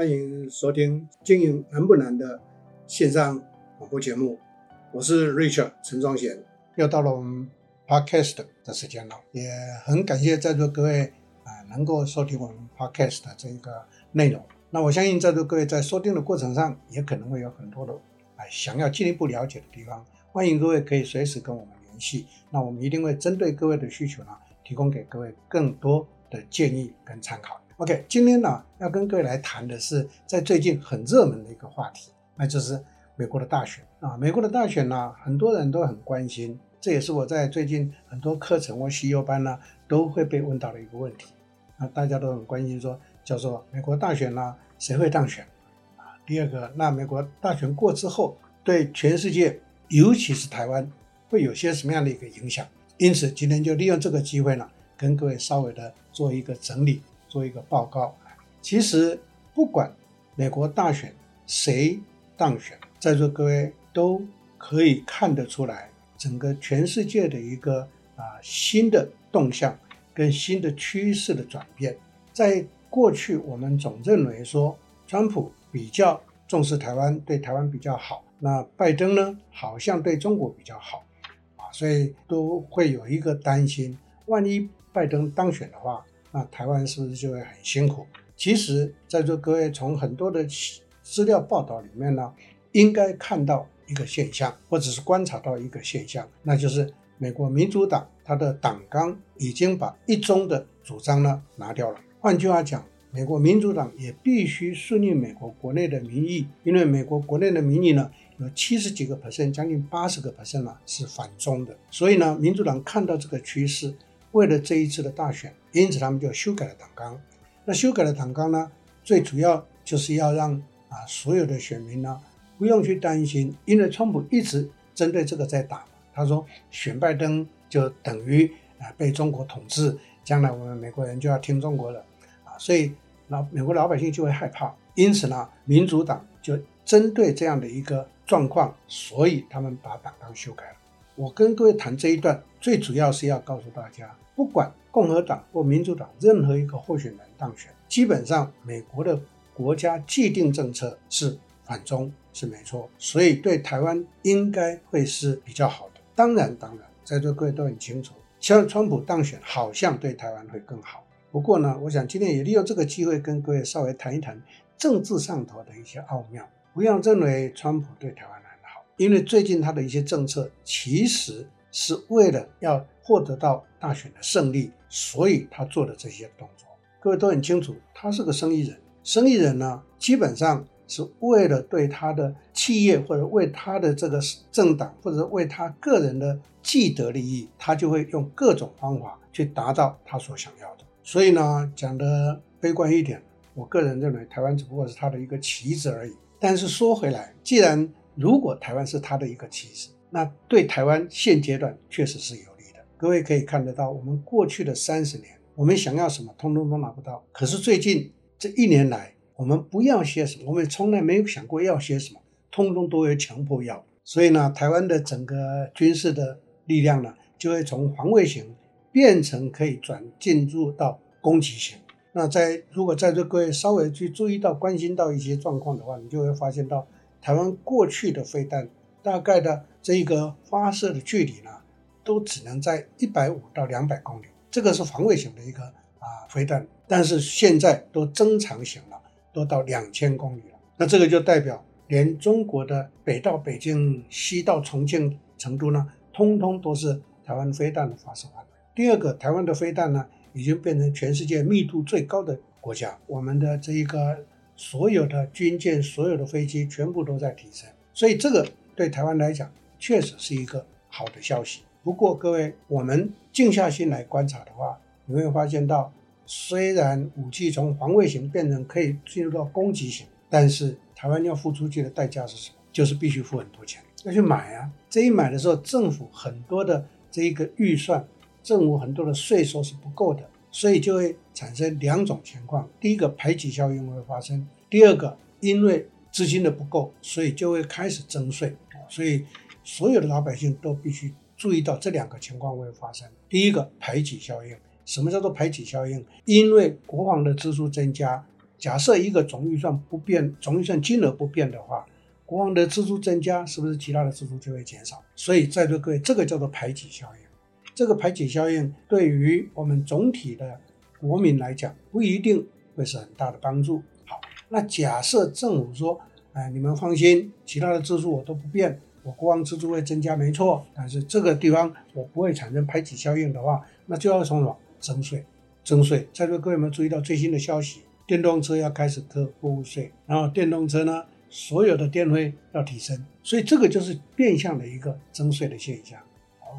欢迎收听《经营难不难》的线上广播节目，我是 Richard 陈宗贤，又到了我们 Podcast 的时间了，也很感谢在座各位啊能够收听我们 Podcast 的这个内容。那我相信在座各位在收听的过程上，也可能会有很多的啊想要进一步了解的地方，欢迎各位可以随时跟我们联系，那我们一定会针对各位的需求呢，提供给各位更多的建议跟参考。OK，今天呢要跟各位来谈的是在最近很热门的一个话题，那就是美国的大选啊。美国的大选呢，很多人都很关心，这也是我在最近很多课程或习优班呢都会被问到的一个问题。啊，大家都很关心说，叫做美国大选呢，谁会当选？啊，第二个，那美国大选过之后，对全世界，尤其是台湾，会有些什么样的一个影响？因此，今天就利用这个机会呢，跟各位稍微的做一个整理。做一个报告，其实不管美国大选谁当选，在座各位都可以看得出来，整个全世界的一个啊新的动向跟新的趋势的转变。在过去，我们总认为说，川普比较重视台湾，对台湾比较好；那拜登呢，好像对中国比较好，啊，所以都会有一个担心，万一拜登当选的话。那台湾是不是就会很辛苦？其实，在座各位从很多的资料报道里面呢，应该看到一个现象，或者是观察到一个现象，那就是美国民主党它的党纲已经把一中的主张呢拿掉了。换句话讲，美国民主党也必须顺应美国国内的民意，因为美国国内的民意呢有七十几个 percent，将近八十个 percent 呢是反中的，所以呢，民主党看到这个趋势。为了这一次的大选，因此他们就修改了党纲。那修改了党纲呢，最主要就是要让啊所有的选民呢不用去担心，因为川普一直针对这个在打。他说选拜登就等于啊被中国统治，将来我们美国人就要听中国的啊，所以老美国老百姓就会害怕。因此呢，民主党就针对这样的一个状况，所以他们把党纲修改了。我跟各位谈这一段，最主要是要告诉大家，不管共和党或民主党任何一个候选人当选，基本上美国的国家既定政策是反中是没错，所以对台湾应该会是比较好的。当然，当然，在座各位都很清楚，像川普当选好像对台湾会更好。不过呢，我想今天也利用这个机会跟各位稍微谈一谈政治上头的一些奥妙，不要认为川普对台湾。因为最近他的一些政策，其实是为了要获得到大选的胜利，所以他做的这些动作，各位都很清楚，他是个生意人。生意人呢，基本上是为了对他的企业或者为他的这个政党或者为他个人的既得利益，他就会用各种方法去达到他所想要的。所以呢，讲得悲观一点，我个人认为台湾只不过是他的一个棋子而已。但是说回来，既然如果台湾是他的一个棋子，那对台湾现阶段确实是有利的。各位可以看得到，我们过去的三十年，我们想要什么，通通都拿不到。可是最近这一年来，我们不要些什么，我们从来没有想过要些什么，通通都会强迫要。所以呢，台湾的整个军事的力量呢，就会从防卫型变成可以转进入到攻击型。那在如果在座各位稍微去注意到、关心到一些状况的话，你就会发现到。台湾过去的飞弹大概的这一个发射的距离呢，都只能在一百五到两百公里，这个是防卫型的一个啊飞弹。但是现在都增长型了，都到两千公里了。那这个就代表连中国的北到北京、西到重庆、成都呢，通通都是台湾飞弹的发射范围。第二个，台湾的飞弹呢，已经变成全世界密度最高的国家。我们的这一个。所有的军舰、所有的飞机全部都在提升，所以这个对台湾来讲确实是一个好的消息。不过，各位，我们静下心来观察的话，你会发现到，虽然武器从防卫型变成可以进入到攻击型，但是台湾要付出去的代价是什么？就是必须付很多钱要去买啊。这一买的时候，政府很多的这一个预算，政府很多的税收是不够的。所以就会产生两种情况：第一个排挤效应会发生；第二个，因为资金的不够，所以就会开始征税。所以所有的老百姓都必须注意到这两个情况会发生。第一个排挤效应，什么叫做排挤效应？因为国防的支出增加，假设一个总预算不变，总预算金额不变的话，国防的支出增加，是不是其他的支出就会减少？所以在座各位，这个叫做排挤效应。这个排挤效应对于我们总体的国民来讲，不一定会是很大的帮助。好，那假设政府说，哎，你们放心，其他的支出我都不变。我国王支出会增加，没错，但是这个地方我不会产生排挤效应的话，那就要从什么征税？征税。在座各位有没有注意到最新的消息？电动车要开始课货物税，然后电动车呢，所有的电费要提升，所以这个就是变相的一个征税的现象。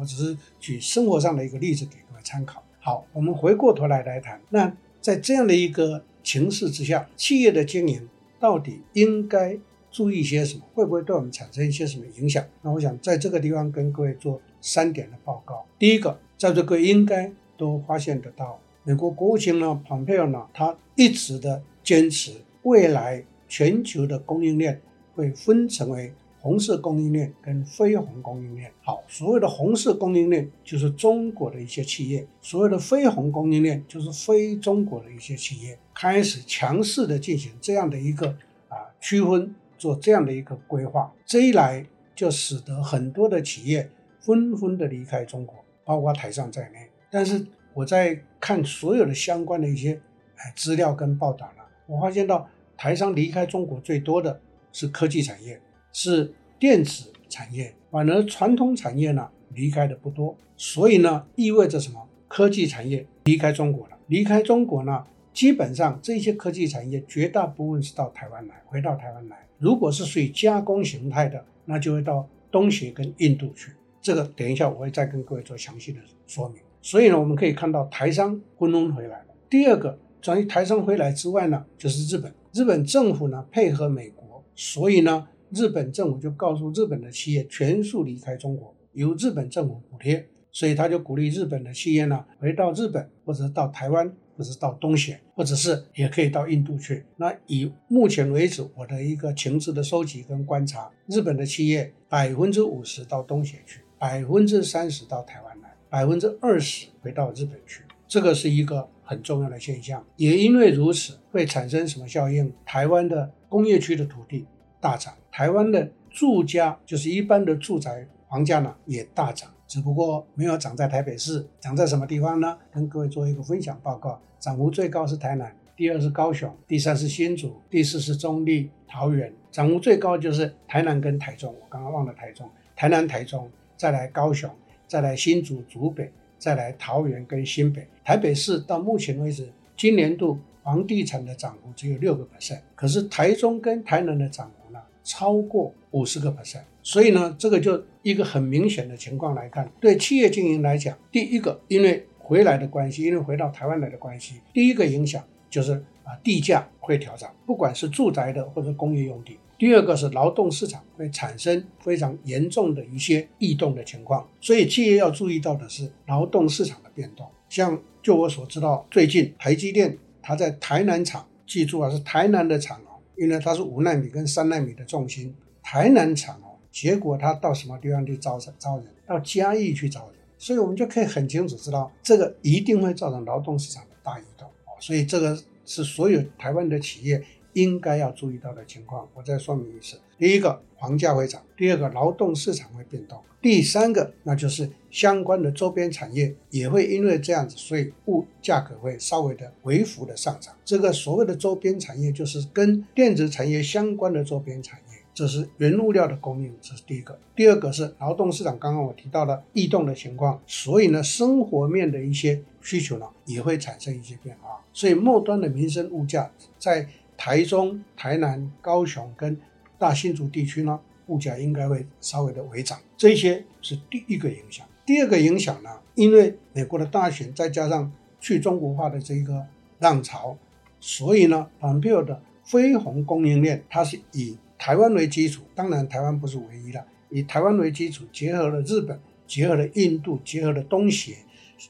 我只是举生活上的一个例子给各位参考。好，我们回过头来来谈，那在这样的一个情势之下，企业的经营到底应该？注意些什么？会不会对我们产生一些什么影响？那我想在这个地方跟各位做三点的报告。第一个，在座各位应该都发现得到，美国国务卿呢，蓬佩奥呢，他一直的坚持，未来全球的供应链会分成为红色供应链跟非红供应链。好，所谓的红色供应链就是中国的一些企业，所谓的非红供应链就是非中国的一些企业，开始强势的进行这样的一个啊区分。做这样的一个规划，这一来就使得很多的企业纷纷的离开中国，包括台商在内。但是我在看所有的相关的一些哎资料跟报道呢，我发现到台商离开中国最多的是科技产业，是电子产业，反而传统产业呢离开的不多。所以呢，意味着什么？科技产业离开中国了，离开中国呢？基本上这些科技产业绝大部分是到台湾来，回到台湾来。如果是属于加工形态的，那就会到东协跟印度去。这个等一下我会再跟各位做详细的说明。所以呢，我们可以看到台商纷纷回来了。第二个，转于台商回来之外呢，就是日本。日本政府呢配合美国，所以呢，日本政府就告诉日本的企业全数离开中国，由日本政府补贴。所以他就鼓励日本的企业呢回到日本，或者到台湾。或者到东协，或者是也可以到印度去。那以目前为止我的一个情资的收集跟观察，日本的企业百分之五十到东协去，百分之三十到台湾来，百分之二十回到日本去。这个是一个很重要的现象。也因为如此，会产生什么效应？台湾的工业区的土地大涨，台湾的住家就是一般的住宅房价呢也大涨。只不过没有涨在台北市，涨在什么地方呢？跟各位做一个分享报告。涨幅最高是台南，第二是高雄，第三是新竹，第四是中坜、桃园。涨幅最高就是台南跟台中，我刚刚忘了台中，台南、台中，再来高雄，再来新竹、竹北，再来桃园跟新北。台北市到目前为止，今年度房地产的涨幅只有六个 percent，可是台中跟台南的涨幅呢，超过五十个 percent。所以呢，这个就一个很明显的情况来看，对企业经营来讲，第一个，因为回来的关系，因为回到台湾来的关系，第一个影响就是啊地价会调涨，不管是住宅的或者工业用地。第二个是劳动市场会产生非常严重的一些异动的情况，所以企业要注意到的是劳动市场的变动。像就我所知道，最近台积电他在台南厂，记住啊是台南的厂哦，因为它是五纳米跟三纳米的重心，台南厂哦。结果他到什么地方去招？招人到嘉义去招人，所以我们就可以很清楚知道，这个一定会造成劳动市场的大移动。所以这个是所有台湾的企业应该要注意到的情况。我再说明一次：第一个，房价会涨；第二个，劳动市场会变动；第三个，那就是相关的周边产业也会因为这样子，所以物价格会稍微的微幅的上涨。这个所谓的周边产业，就是跟电子产业相关的周边产业。这是原物料的供应，这是第一个。第二个是劳动市场，刚刚我提到了异动的情况，所以呢，生活面的一些需求呢也会产生一些变化。所以末端的民生物价在台中、台南、高雄跟大新竹地区呢，物价应该会稍微的微涨。这些是第一个影响。第二个影响呢，因为美国的大选再加上去中国化的这一个浪潮，所以呢，蓬佩奥的非红供应链它是以台湾为基础，当然台湾不是唯一的。以台湾为基础，结合了日本，结合了印度，结合了东协，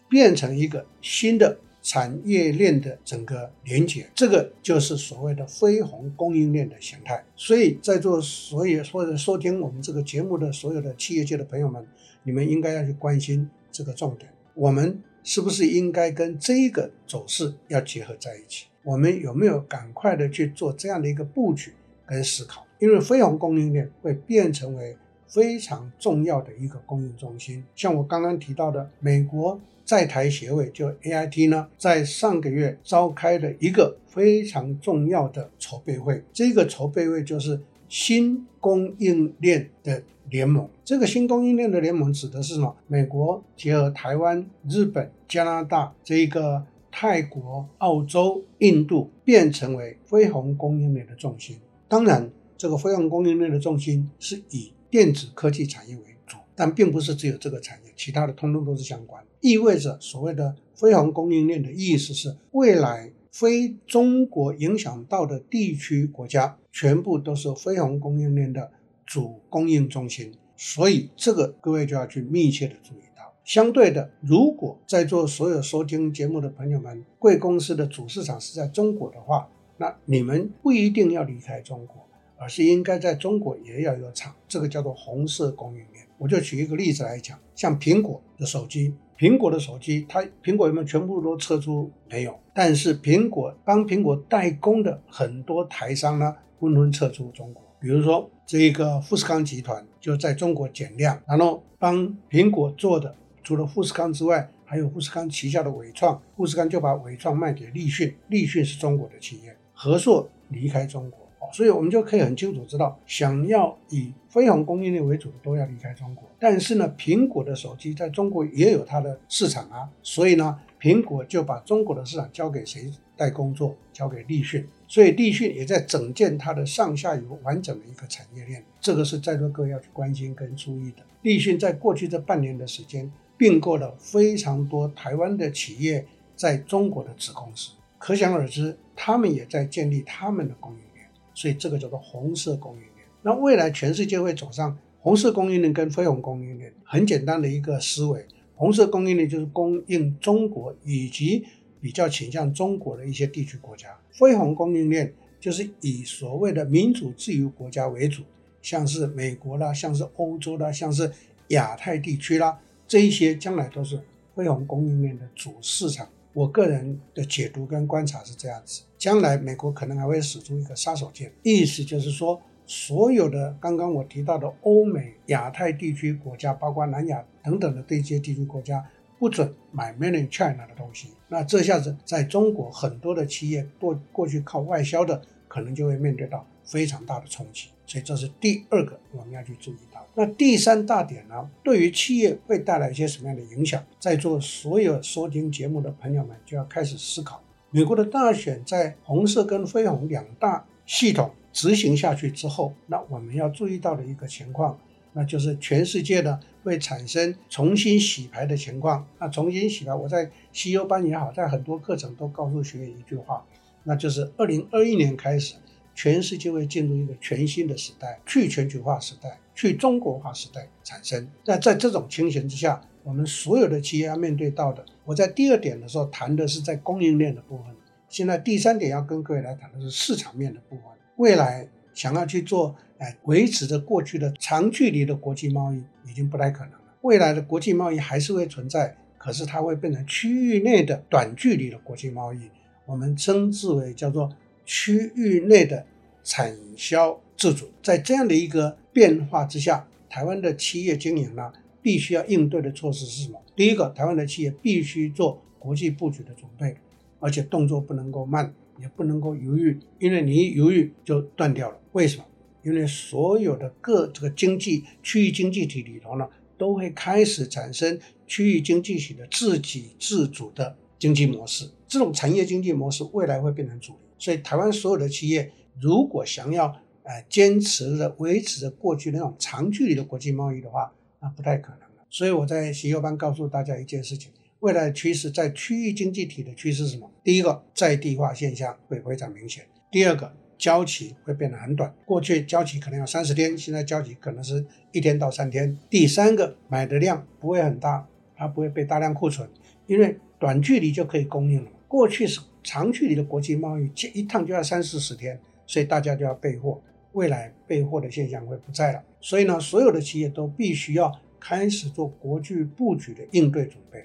变成一个新的产业链的整个连接。这个就是所谓的非红供应链的形态。所以在座所有或者收听我们这个节目的所有的企业界的朋友们，你们应该要去关心这个重点。我们是不是应该跟这个走势要结合在一起？我们有没有赶快的去做这样的一个布局跟思考？因为飞鸿供应链会变成为非常重要的一个供应中心。像我刚刚提到的，美国在台协会就 AIT 呢，在上个月召开了一个非常重要的筹备会。这个筹备会就是新供应链的联盟。这个新供应链的联盟指的是什么？美国结合台湾、日本、加拿大这一个。泰国、澳洲、印度变成为飞鸿供应链的重心。当然，这个飞鸿供应链的重心是以电子科技产业为主，但并不是只有这个产业，其他的通通都是相关。意味着所谓的飞鸿供应链的意思是，未来非中国影响到的地区国家，全部都是飞鸿供应链的主供应中心。所以，这个各位就要去密切的注意到。相对的，如果在座所有收听节目的朋友们，贵公司的主市场是在中国的话，那你们不一定要离开中国，而是应该在中国也要有厂。这个叫做红色供应链。我就举一个例子来讲，像苹果的手机，苹果的手机，它苹果有没有全部都撤出？没有。但是苹果帮苹果代工的很多台商呢，纷纷撤出中国。比如说这一个富士康集团就在中国减量，然后帮苹果做的。除了富士康之外，还有富士康旗下的伟创，富士康就把伟创卖给立讯，立讯是中国的企业，和硕离开中国，所以我们就可以很清楚知道，想要以飞鸿供应链为主的都要离开中国。但是呢，苹果的手机在中国也有它的市场啊，所以呢，苹果就把中国的市场交给谁代工作？交给立讯，所以立讯也在整建它的上下游完整的一个产业链，这个是在座各位要去关心跟注意的。立讯在过去这半年的时间。并购了非常多台湾的企业在中国的子公司，可想而知，他们也在建立他们的供应链，所以这个叫做红色供应链。那未来全世界会走上红色供应链跟非红供应链，很简单的一个思维，红色供应链就是供应中国以及比较倾向中国的一些地区国家，非红供应链就是以所谓的民主自由国家为主，像是美国啦，像是欧洲啦，像是亚太地区啦。这一些将来都是非红供应链的主市场。我个人的解读跟观察是这样子：将来美国可能还会使出一个杀手锏，意思就是说，所有的刚刚我提到的欧美、亚太地区国家，包括南亚等等的这些地区国家，不准买 Made in China 的东西。那这下子在中国很多的企业过过去靠外销的，可能就会面对到非常大的冲击。所以这是第二个我们要去注意到。那第三大点呢？对于企业会带来一些什么样的影响？在座所有收听节目的朋友们就要开始思考。美国的大选在红色跟飞鸿两大系统执行下去之后，那我们要注意到的一个情况，那就是全世界呢会产生重新洗牌的情况。那重新洗牌，我在 CEO 班也好，在很多课程都告诉学员一句话，那就是二零二一年开始。全世界会进入一个全新的时代，去全球化时代，去中国化时代产生。那在这种情形之下，我们所有的企业要面对到的，我在第二点的时候谈的是在供应链的部分，现在第三点要跟各位来谈的是市场面的部分。未来想要去做，哎，维持着过去的长距离的国际贸易已经不太可能了。未来的国际贸易还是会存在，可是它会变成区域内的短距离的国际贸易，我们称之为叫做。区域内的产销自主，在这样的一个变化之下，台湾的企业经营呢，必须要应对的措施是什么？第一个，台湾的企业必须做国际布局的准备，而且动作不能够慢，也不能够犹豫，因为你一犹豫就断掉了。为什么？因为所有的各这个经济区域经济体里头呢，都会开始产生区域经济体的自给自足的经济模式，这种产业经济模式未来会变成主流。所以，台湾所有的企业如果想要呃坚持着维持着过去那种长距离的国际贸易的话，那不太可能了。所以我在习优班告诉大家一件事情：未来趋势在区域经济体的趋势是什么？第一个，在地化现象会非常明显；第二个，交期会变得很短，过去交期可能要三十天，现在交期可能是一天到三天；第三个，买的量不会很大，它不会被大量库存，因为短距离就可以供应了。过去是。长距离的国际贸易，一趟就要三四十天，所以大家就要备货。未来备货的现象会不在了，所以呢，所有的企业都必须要开始做国际布局的应对准备。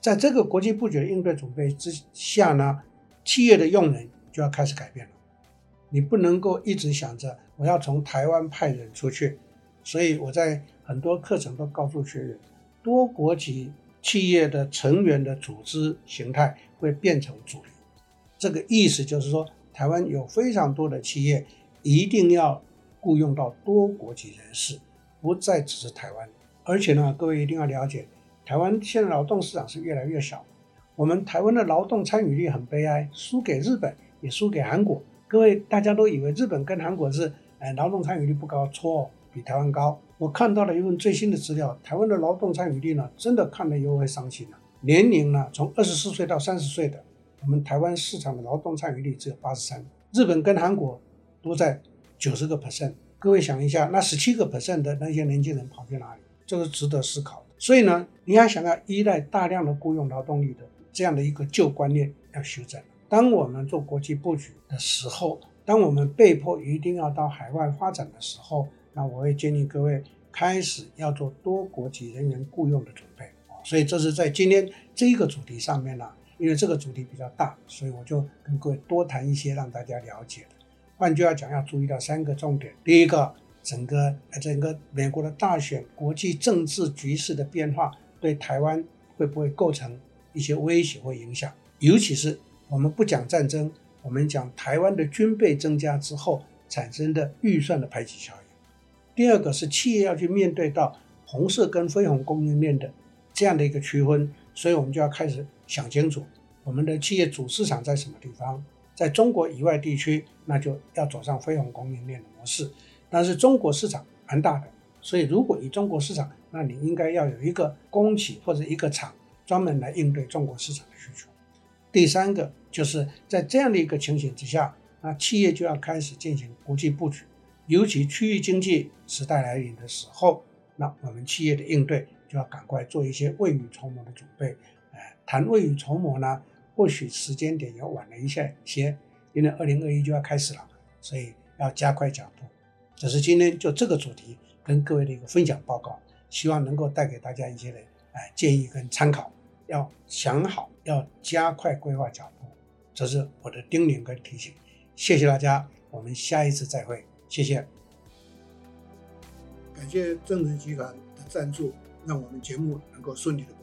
在这个国际布局的应对准备之下呢，企业的用人就要开始改变了。你不能够一直想着我要从台湾派人出去，所以我在很多课程都告诉学员，多国籍企业的成员的组织形态会变成主流。这个意思就是说，台湾有非常多的企业一定要雇佣到多国籍人士，不再只是台湾。而且呢，各位一定要了解，台湾现在劳动市场是越来越小，我们台湾的劳动参与率很悲哀，输给日本，也输给韩国。各位，大家都以为日本跟韩国是，哎，劳动参与率不高，错，比台湾高。我看到了一份最新的资料，台湾的劳动参与率呢，真的看了又会伤心了。年龄呢，从二十四岁到三十岁的，我们台湾市场的劳动参与率只有八十三，日本跟韩国都在九十个 percent。各位想一下，那十七个 percent 的那些年轻人跑去哪里？这是值得思考的。所以呢，你要想要依赖大量的雇佣劳动力的这样的一个旧观念要修正。当我们做国际布局的时候，当我们被迫一定要到海外发展的时候，那我会建议各位开始要做多国籍人员雇佣的准备。所以这是在今天这一个主题上面呢，因为这个主题比较大，所以我就跟各位多谈一些让大家了解。换句话讲，要注意到三个重点：第一个，整个整个美国的大选、国际政治局势的变化，对台湾会不会构成一些威胁或影响，尤其是。我们不讲战争，我们讲台湾的军备增加之后产生的预算的排挤效应。第二个是企业要去面对到红色跟非红供应链的这样的一个区分，所以我们就要开始想清楚，我们的企业主市场在什么地方？在中国以外地区，那就要走上非红供应链的模式。但是中国市场蛮大的，所以如果以中国市场，那你应该要有一个工企或者一个厂专门来应对中国市场的需求。第三个就是在这样的一个情形之下，那企业就要开始进行国际布局，尤其区域经济时代来临的时候，那我们企业的应对就要赶快做一些未雨绸缪的准备。哎，谈未雨绸缪呢，或许时间点要晚了一些些，因为二零二一就要开始了，所以要加快脚步。这是今天就这个主题跟各位的一个分享报告，希望能够带给大家一些的哎建议跟参考。要想好，要加快规划脚步，这是我的叮咛跟提醒。谢谢大家，我们下一次再会。谢谢。感谢正直集团的赞助，让我们节目能够顺利的。